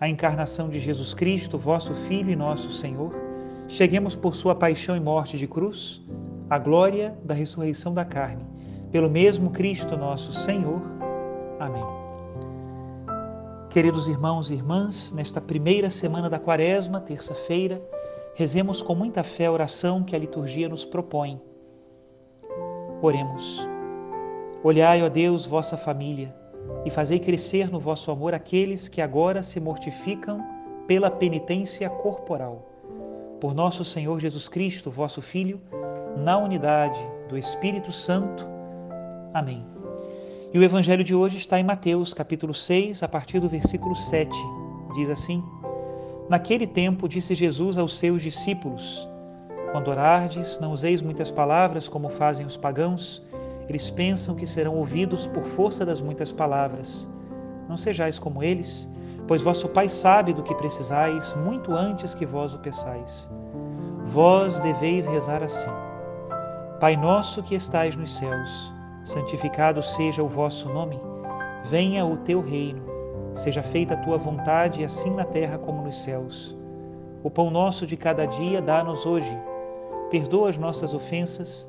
a encarnação de Jesus Cristo, vosso Filho e nosso Senhor, cheguemos por sua paixão e morte de cruz à glória da ressurreição da carne, pelo mesmo Cristo nosso Senhor. Amém. Queridos irmãos e irmãs, nesta primeira semana da Quaresma, terça-feira, rezemos com muita fé a oração que a liturgia nos propõe. Oremos. Olhai, ó Deus, vossa família, e fazei crescer no vosso amor aqueles que agora se mortificam pela penitência corporal por nosso Senhor Jesus Cristo, vosso Filho, na unidade do Espírito Santo. Amém. E o evangelho de hoje está em Mateus, capítulo 6, a partir do versículo 7. Diz assim: Naquele tempo disse Jesus aos seus discípulos: Quando orardes, não useis muitas palavras como fazem os pagãos. Eles pensam que serão ouvidos por força das muitas palavras. Não sejais como eles pois vosso Pai sabe do que precisais muito antes que vós o peçais. Vós deveis rezar assim: Pai nosso que estais nos céus, santificado seja o vosso nome, venha o teu reino, seja feita a tua vontade, assim na terra como nos céus. O pão nosso de cada dia dá-nos hoje. Perdoa as nossas ofensas,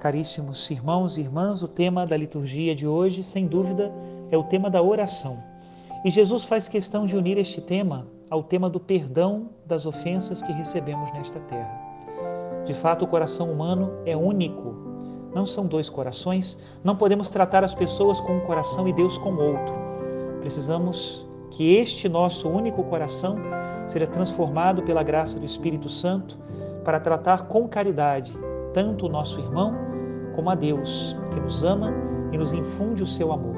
Caríssimos irmãos e irmãs, o tema da liturgia de hoje, sem dúvida, é o tema da oração. E Jesus faz questão de unir este tema ao tema do perdão das ofensas que recebemos nesta terra. De fato, o coração humano é único. Não são dois corações. Não podemos tratar as pessoas com um coração e Deus com outro. Precisamos que este nosso único coração seja transformado pela graça do Espírito Santo para tratar com caridade tanto o nosso irmão como a Deus, que nos ama e nos infunde o seu amor.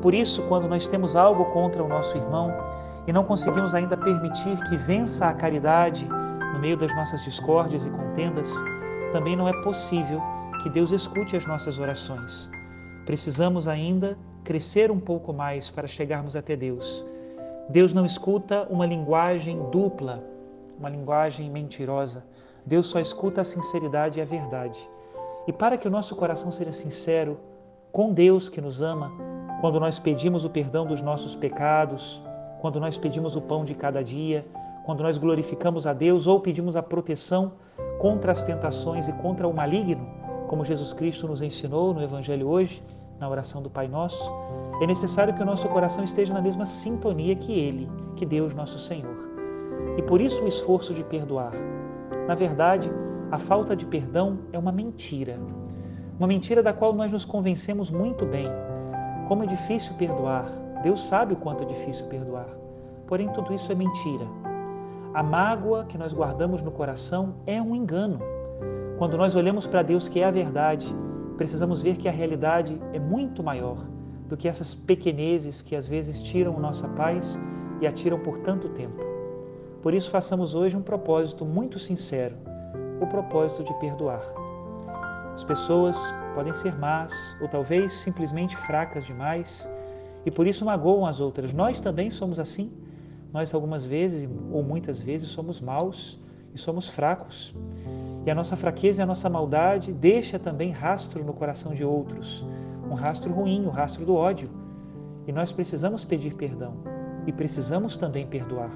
Por isso, quando nós temos algo contra o nosso irmão e não conseguimos ainda permitir que vença a caridade no meio das nossas discórdias e contendas, também não é possível que Deus escute as nossas orações. Precisamos ainda crescer um pouco mais para chegarmos até Deus. Deus não escuta uma linguagem dupla, uma linguagem mentirosa. Deus só escuta a sinceridade e a verdade. E para que o nosso coração seja sincero com Deus que nos ama, quando nós pedimos o perdão dos nossos pecados, quando nós pedimos o pão de cada dia, quando nós glorificamos a Deus ou pedimos a proteção contra as tentações e contra o maligno, como Jesus Cristo nos ensinou no Evangelho hoje, na oração do Pai Nosso, é necessário que o nosso coração esteja na mesma sintonia que Ele, que Deus nosso Senhor. E por isso o esforço de perdoar. Na verdade, a falta de perdão é uma mentira. Uma mentira da qual nós nos convencemos muito bem como é difícil perdoar. Deus sabe o quanto é difícil perdoar. Porém, tudo isso é mentira. A mágoa que nós guardamos no coração é um engano. Quando nós olhamos para Deus, que é a verdade, precisamos ver que a realidade é muito maior do que essas pequenezes que às vezes tiram nossa paz e atiram por tanto tempo. Por isso, façamos hoje um propósito muito sincero: o propósito de perdoar. As pessoas podem ser más ou talvez simplesmente fracas demais e por isso magoam as outras. Nós também somos assim. Nós, algumas vezes ou muitas vezes, somos maus e somos fracos. E a nossa fraqueza e a nossa maldade deixa também rastro no coração de outros, um rastro ruim, o um rastro do ódio. E nós precisamos pedir perdão e precisamos também perdoar.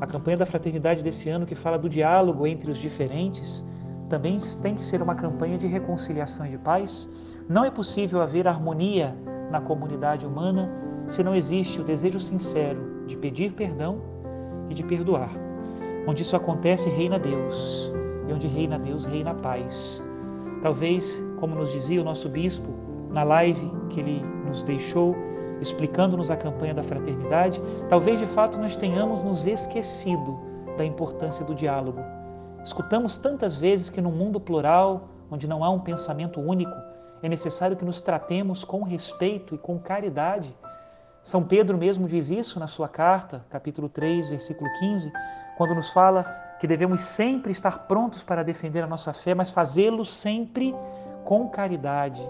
A campanha da fraternidade desse ano, que fala do diálogo entre os diferentes, também tem que ser uma campanha de reconciliação e de paz. Não é possível haver harmonia na comunidade humana se não existe o desejo sincero de pedir perdão e de perdoar. Onde isso acontece, reina Deus, e onde reina Deus, reina a paz. Talvez, como nos dizia o nosso bispo na live que ele nos deixou, explicando-nos a campanha da fraternidade, talvez de fato nós tenhamos nos esquecido da importância do diálogo. Escutamos tantas vezes que no mundo plural, onde não há um pensamento único, é necessário que nos tratemos com respeito e com caridade. São Pedro mesmo diz isso na sua carta, capítulo 3, versículo 15, quando nos fala que devemos sempre estar prontos para defender a nossa fé, mas fazê-lo sempre com caridade,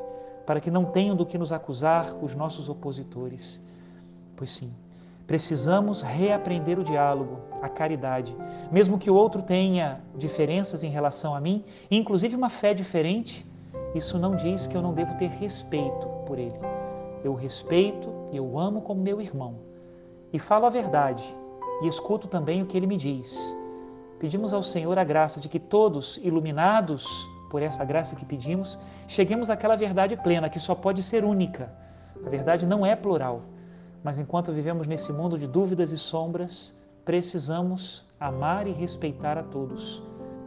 para que não tenham do que nos acusar os nossos opositores. Pois sim, precisamos reaprender o diálogo, a caridade. Mesmo que o outro tenha diferenças em relação a mim, inclusive uma fé diferente, isso não diz que eu não devo ter respeito por ele. Eu respeito e eu amo como meu irmão. E falo a verdade e escuto também o que ele me diz. Pedimos ao Senhor a graça de que todos, iluminados por essa graça que pedimos, cheguemos àquela verdade plena que só pode ser única. A verdade não é plural, mas enquanto vivemos nesse mundo de dúvidas e sombras, precisamos amar e respeitar a todos.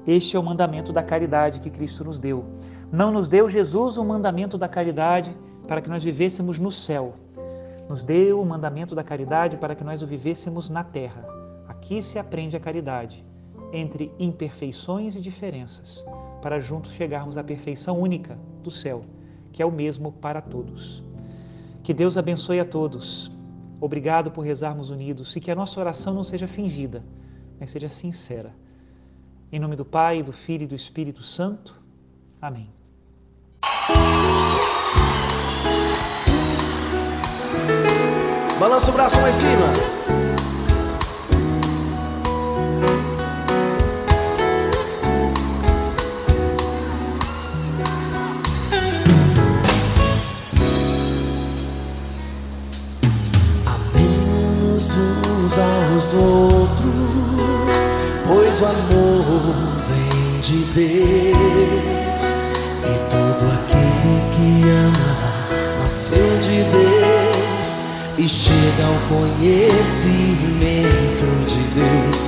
Este é o mandamento da caridade que Cristo nos deu. Não nos deu Jesus o mandamento da caridade para que nós vivêssemos no céu. Nos deu o mandamento da caridade para que nós o vivêssemos na terra. Aqui se aprende a caridade, entre imperfeições e diferenças para juntos chegarmos à perfeição única do céu, que é o mesmo para todos. Que Deus abençoe a todos. Obrigado por rezarmos unidos e que a nossa oração não seja fingida, mas seja sincera. Em nome do Pai, do Filho e do Espírito Santo. Amém. Balança o braço lá em cima. Outros, pois o amor vem de Deus e todo aquele que ama nasceu de Deus e chega ao conhecimento de Deus,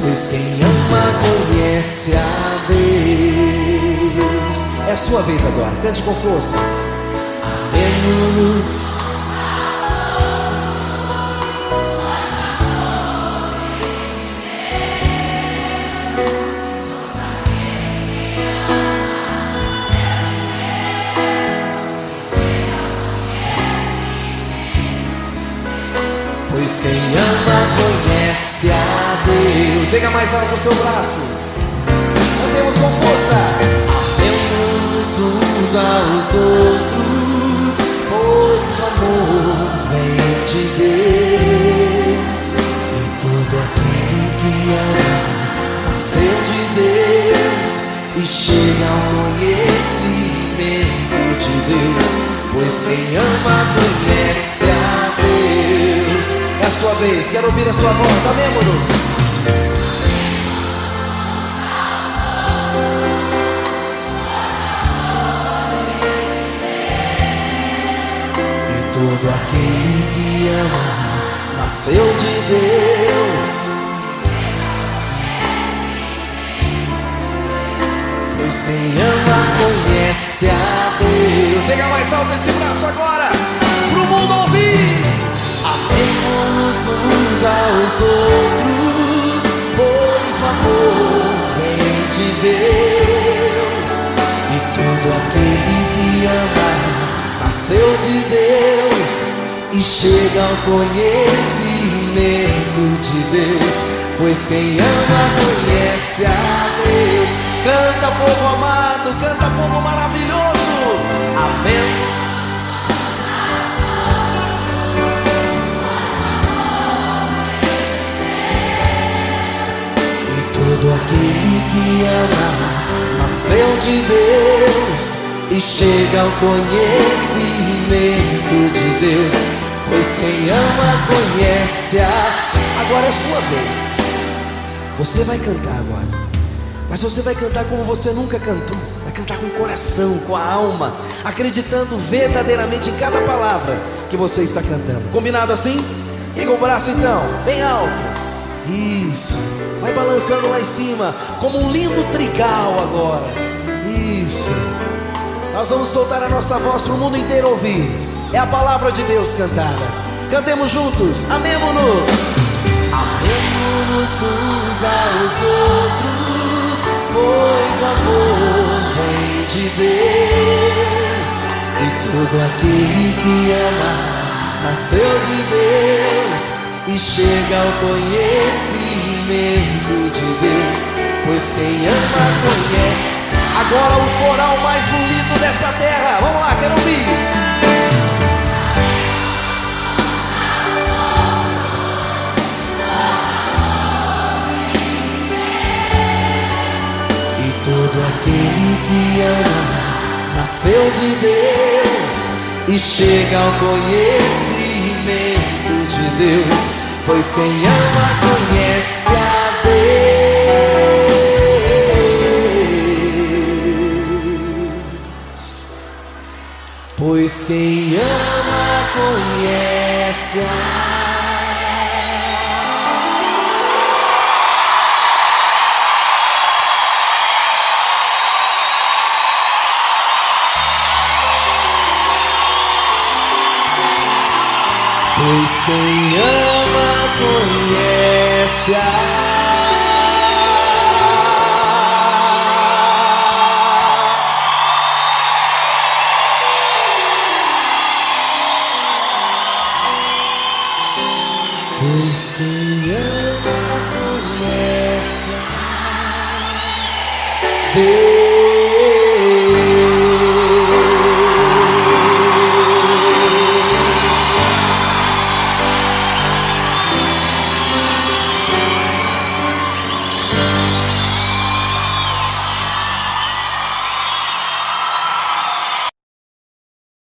pois quem ama conhece a Deus. É a sua vez agora, cante com força. Amemos Quem ama conhece a Deus. Pega mais alto o seu braço. Cantemos com força. Amemos uns aos outros, pois o amor vem de Deus. E todo aquele que ama nasceu de Deus e chega ao conhecimento de Deus. Pois quem ama conhece a Deus. Vez, quero ouvir a sua voz, amemos-nos. E todo aquele que ama nasceu de Deus. Pois quem ama conhece a Deus. Chega mais alto esse braço agora, uns aos outros, pois o amor vem de Deus. E todo aquele que nasceu de Deus e chega ao conhecimento de Deus. Pois quem ama conhece a Deus. Canta, povo amado, canta, povo maravilhoso. Amém. Que ama nasceu de Deus e chega ao conhecimento de Deus. Pois quem ama conhece a. Agora é sua vez. Você vai cantar agora. Mas você vai cantar como você nunca cantou. Vai cantar com o coração, com a alma, acreditando verdadeiramente em cada palavra que você está cantando. Combinado assim? Pega o braço então, bem alto. Isso. Vai balançando lá em cima, como um lindo trigal agora. Isso. Nós vamos soltar a nossa voz para o mundo inteiro ouvir. É a palavra de Deus cantada. Cantemos juntos. Amemos-nos. Amemos uns aos outros, pois o amor vem de Deus. E todo aquele que ama nasceu de Deus e chega ao conhecimento. Quem ama conhece. Agora o coral mais bonito dessa terra. Vamos lá, quero ouvir. E todo aquele que ama nasceu de Deus e chega ao conhecimento de Deus. Pois quem ama conhece a Pois quem ama conhece Pois quem ama conhece ama conhece a Deus.